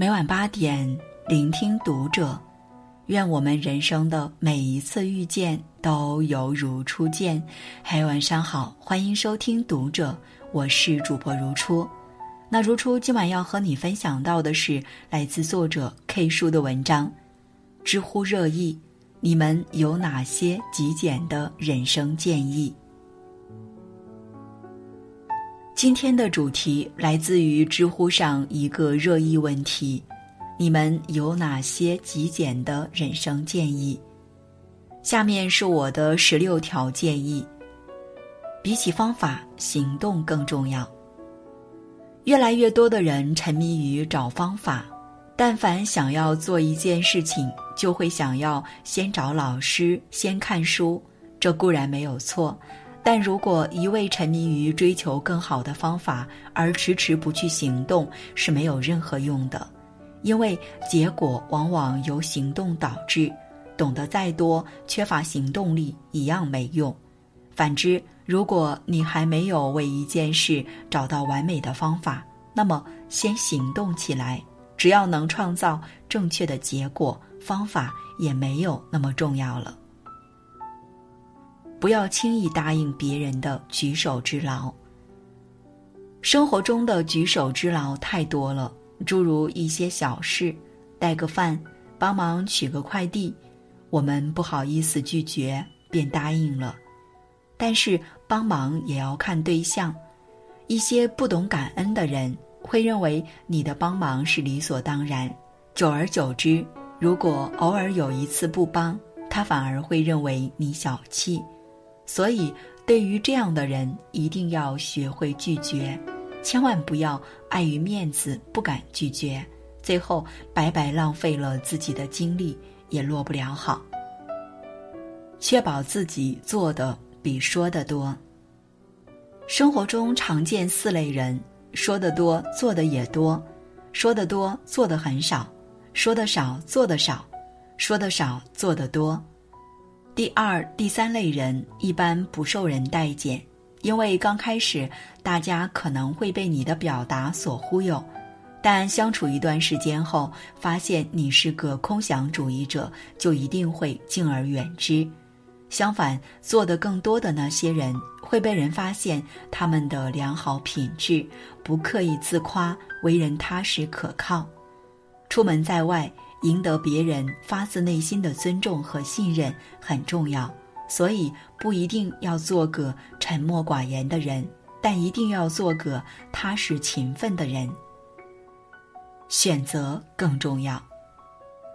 每晚八点，聆听读者。愿我们人生的每一次遇见都犹如初见。嗨，晚上好，欢迎收听读者，我是主播如初。那如初今晚要和你分享到的是来自作者 K 叔的文章，知乎热议，你们有哪些极简的人生建议？今天的主题来自于知乎上一个热议问题：你们有哪些极简的人生建议？下面是我的十六条建议。比起方法，行动更重要。越来越多的人沉迷于找方法，但凡想要做一件事情，就会想要先找老师，先看书。这固然没有错。但如果一味沉迷于追求更好的方法，而迟迟不去行动，是没有任何用的，因为结果往往由行动导致。懂得再多，缺乏行动力一样没用。反之，如果你还没有为一件事找到完美的方法，那么先行动起来。只要能创造正确的结果，方法也没有那么重要了。不要轻易答应别人的举手之劳。生活中的举手之劳太多了，诸如一些小事，带个饭，帮忙取个快递，我们不好意思拒绝，便答应了。但是帮忙也要看对象，一些不懂感恩的人会认为你的帮忙是理所当然，久而久之，如果偶尔有一次不帮，他反而会认为你小气。所以，对于这样的人，一定要学会拒绝，千万不要碍于面子不敢拒绝，最后白白浪费了自己的精力，也落不了好。确保自己做的比说的多。生活中常见四类人：说的多，做的也多；说的多，做的很少；说的少，做的少；说的少，做的多。第二、第三类人一般不受人待见，因为刚开始大家可能会被你的表达所忽悠，但相处一段时间后，发现你是个空想主义者，就一定会敬而远之。相反，做的更多的那些人会被人发现他们的良好品质，不刻意自夸，为人踏实可靠。出门在外。赢得别人发自内心的尊重和信任很重要，所以不一定要做个沉默寡言的人，但一定要做个踏实勤奋的人。选择更重要，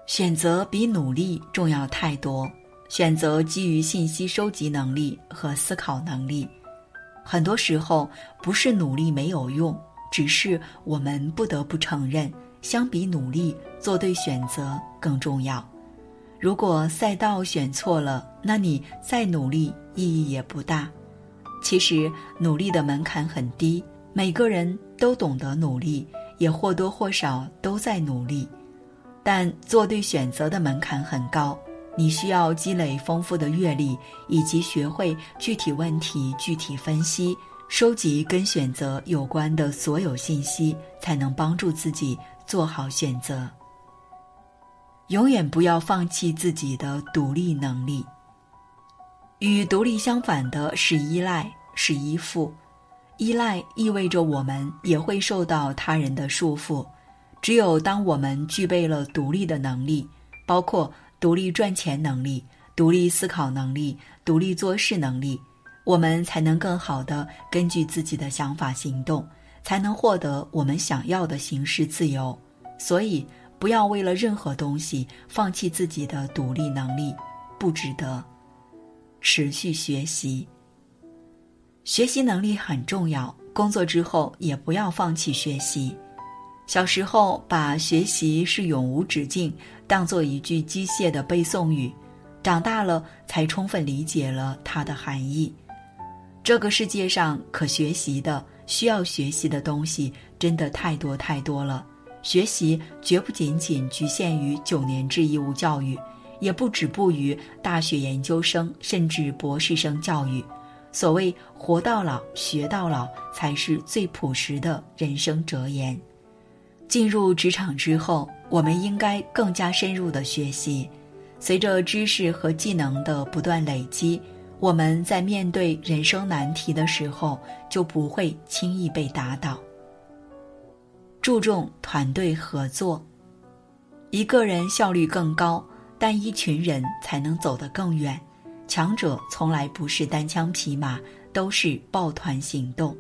选择比努力重要太多。选择基于信息收集能力和思考能力，很多时候不是努力没有用，只是我们不得不承认。相比努力做对选择更重要。如果赛道选错了，那你再努力意义也不大。其实努力的门槛很低，每个人都懂得努力，也或多或少都在努力。但做对选择的门槛很高，你需要积累丰富的阅历，以及学会具体问题具体分析，收集跟选择有关的所有信息，才能帮助自己。做好选择，永远不要放弃自己的独立能力。与独立相反的是依赖，是依附。依赖意味着我们也会受到他人的束缚。只有当我们具备了独立的能力，包括独立赚钱能力、独立思考能力、独立做事能力，我们才能更好的根据自己的想法行动。才能获得我们想要的形式自由，所以不要为了任何东西放弃自己的独立能力，不值得。持续学习，学习能力很重要，工作之后也不要放弃学习。小时候把学习是永无止境当做一句机械的背诵语，长大了才充分理解了它的含义。这个世界上可学习的。需要学习的东西真的太多太多了，学习绝不仅仅局限于九年制义务教育，也不止步于大学研究生甚至博士生教育。所谓“活到老，学到老”，才是最朴实的人生哲言。进入职场之后，我们应该更加深入的学习。随着知识和技能的不断累积，我们在面对人生难题的时候就不会轻易被打倒。注重团队合作，一个人效率更高，但一群人才能走得更远。强者从来不是单枪匹马，都是抱团行动。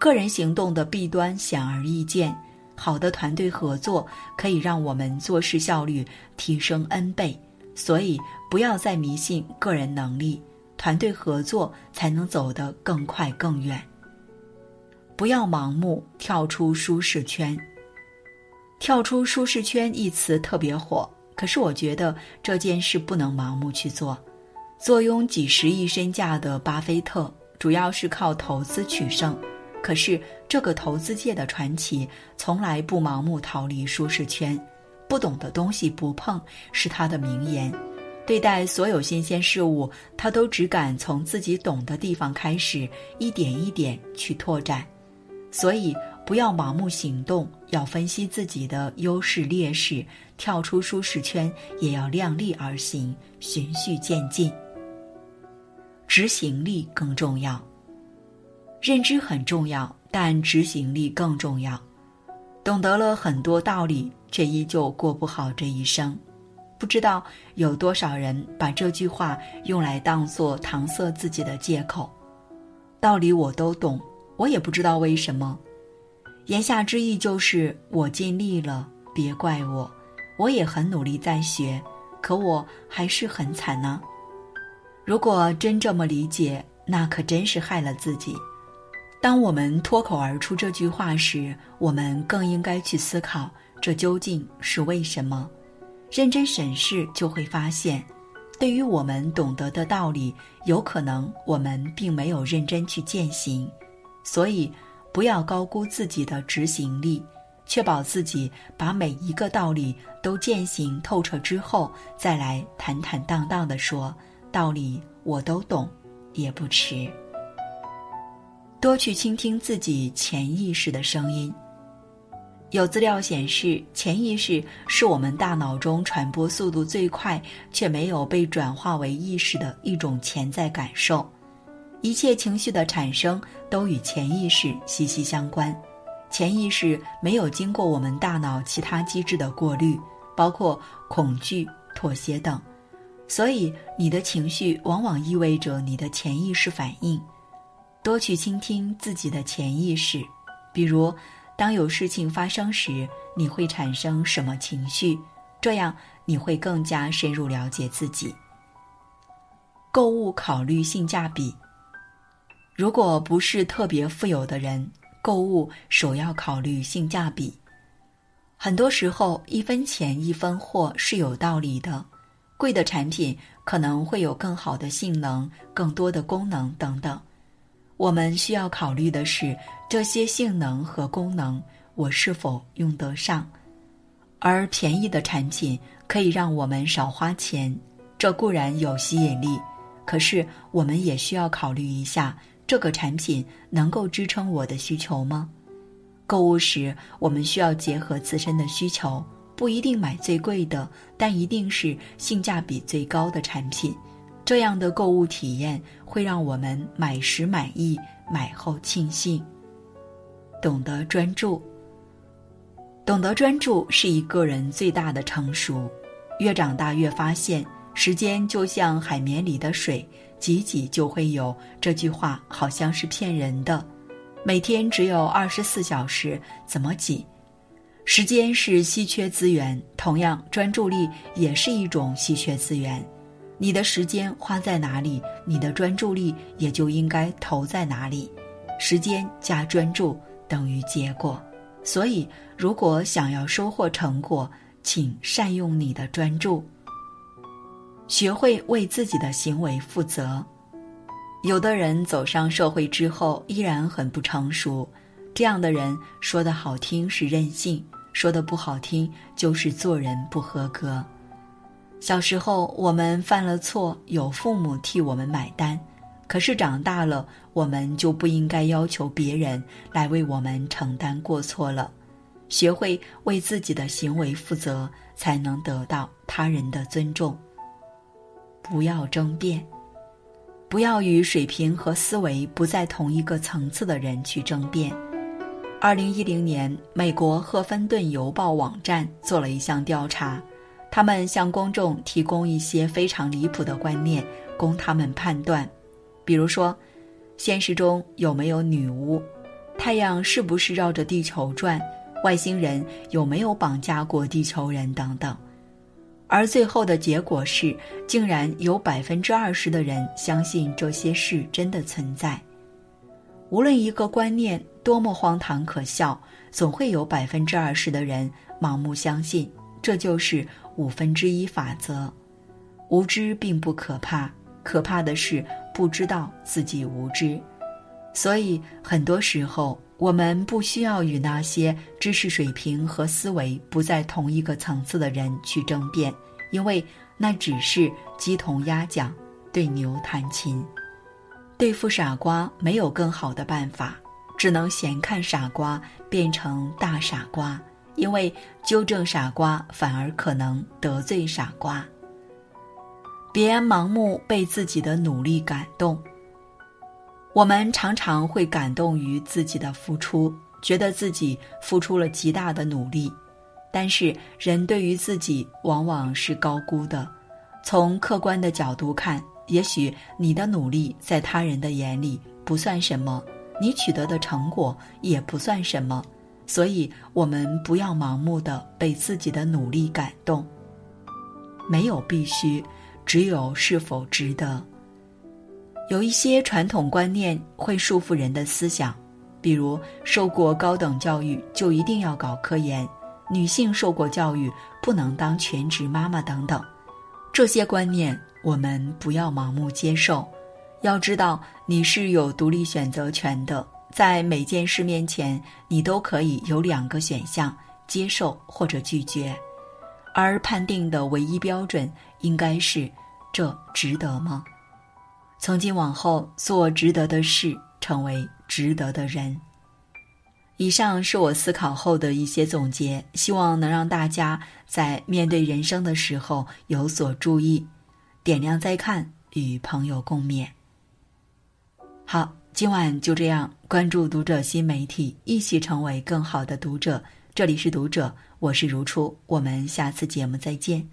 个人行动的弊端显而易见。好的团队合作可以让我们做事效率提升 N 倍，所以不要再迷信个人能力，团队合作才能走得更快更远。不要盲目跳出舒适圈。跳出舒适圈一词特别火，可是我觉得这件事不能盲目去做。坐拥几十亿身价的巴菲特，主要是靠投资取胜。可是，这个投资界的传奇从来不盲目逃离舒适圈，不懂的东西不碰是他的名言。对待所有新鲜事物，他都只敢从自己懂的地方开始，一点一点去拓展。所以，不要盲目行动，要分析自己的优势劣势，跳出舒适圈，也要量力而行，循序渐进。执行力更重要。认知很重要，但执行力更重要。懂得了很多道理，却依旧过不好这一生。不知道有多少人把这句话用来当做搪塞自己的借口。道理我都懂，我也不知道为什么。言下之意就是我尽力了，别怪我。我也很努力在学，可我还是很惨呢。如果真这么理解，那可真是害了自己。当我们脱口而出这句话时，我们更应该去思考这究竟是为什么。认真审视，就会发现，对于我们懂得的道理，有可能我们并没有认真去践行。所以，不要高估自己的执行力，确保自己把每一个道理都践行透彻之后，再来坦坦荡荡地说：“道理我都懂，也不迟。”多去倾听自己潜意识的声音。有资料显示，潜意识是我们大脑中传播速度最快却没有被转化为意识的一种潜在感受。一切情绪的产生都与潜意识息息相关。潜意识没有经过我们大脑其他机制的过滤，包括恐惧、妥协等，所以你的情绪往往意味着你的潜意识反应。多去倾听自己的潜意识，比如，当有事情发生时，你会产生什么情绪？这样你会更加深入了解自己。购物考虑性价比。如果不是特别富有的人，购物首要考虑性价比。很多时候，一分钱一分货是有道理的。贵的产品可能会有更好的性能、更多的功能等等。我们需要考虑的是这些性能和功能我是否用得上，而便宜的产品可以让我们少花钱，这固然有吸引力，可是我们也需要考虑一下这个产品能够支撑我的需求吗？购物时我们需要结合自身的需求，不一定买最贵的，但一定是性价比最高的产品。这样的购物体验会让我们买时满意，买后庆幸。懂得专注，懂得专注是一个人最大的成熟。越长大越发现，时间就像海绵里的水，挤挤就会有。这句话好像是骗人的。每天只有二十四小时，怎么挤？时间是稀缺资源，同样，专注力也是一种稀缺资源。你的时间花在哪里，你的专注力也就应该投在哪里。时间加专注等于结果，所以如果想要收获成果，请善用你的专注。学会为自己的行为负责。有的人走上社会之后依然很不成熟，这样的人说的好听是任性，说的不好听就是做人不合格。小时候我们犯了错，有父母替我们买单，可是长大了，我们就不应该要求别人来为我们承担过错了。学会为自己的行为负责，才能得到他人的尊重。不要争辩，不要与水平和思维不在同一个层次的人去争辩。二零一零年，美国《赫芬顿邮报》网站做了一项调查，他们向公众提供一些非常离谱的观念，供他们判断，比如说，现实中有没有女巫，太阳是不是绕着地球转，外星人有没有绑架过地球人？等等。而最后的结果是，竟然有百分之二十的人相信这些事真的存在。无论一个观念多么荒唐可笑，总会有百分之二十的人盲目相信。这就是五分之一法则。无知并不可怕，可怕的是不知道自己无知。所以，很多时候我们不需要与那些知识水平和思维不在同一个层次的人去争辩，因为那只是鸡同鸭讲，对牛弹琴。对付傻瓜没有更好的办法，只能闲看傻瓜变成大傻瓜，因为纠正傻瓜反而可能得罪傻瓜。别盲目被自己的努力感动。我们常常会感动于自己的付出，觉得自己付出了极大的努力，但是人对于自己往往是高估的。从客观的角度看，也许你的努力在他人的眼里不算什么，你取得的成果也不算什么，所以我们不要盲目的被自己的努力感动。没有必须，只有是否值得。有一些传统观念会束缚人的思想，比如受过高等教育就一定要搞科研，女性受过教育不能当全职妈妈等等。这些观念我们不要盲目接受，要知道你是有独立选择权的，在每件事面前你都可以有两个选项：接受或者拒绝，而判定的唯一标准应该是这值得吗？从今往后，做值得的事，成为值得的人。以上是我思考后的一些总结，希望能让大家在面对人生的时候有所注意。点亮再看，与朋友共勉。好，今晚就这样，关注读者新媒体，一起成为更好的读者。这里是读者，我是如初，我们下次节目再见。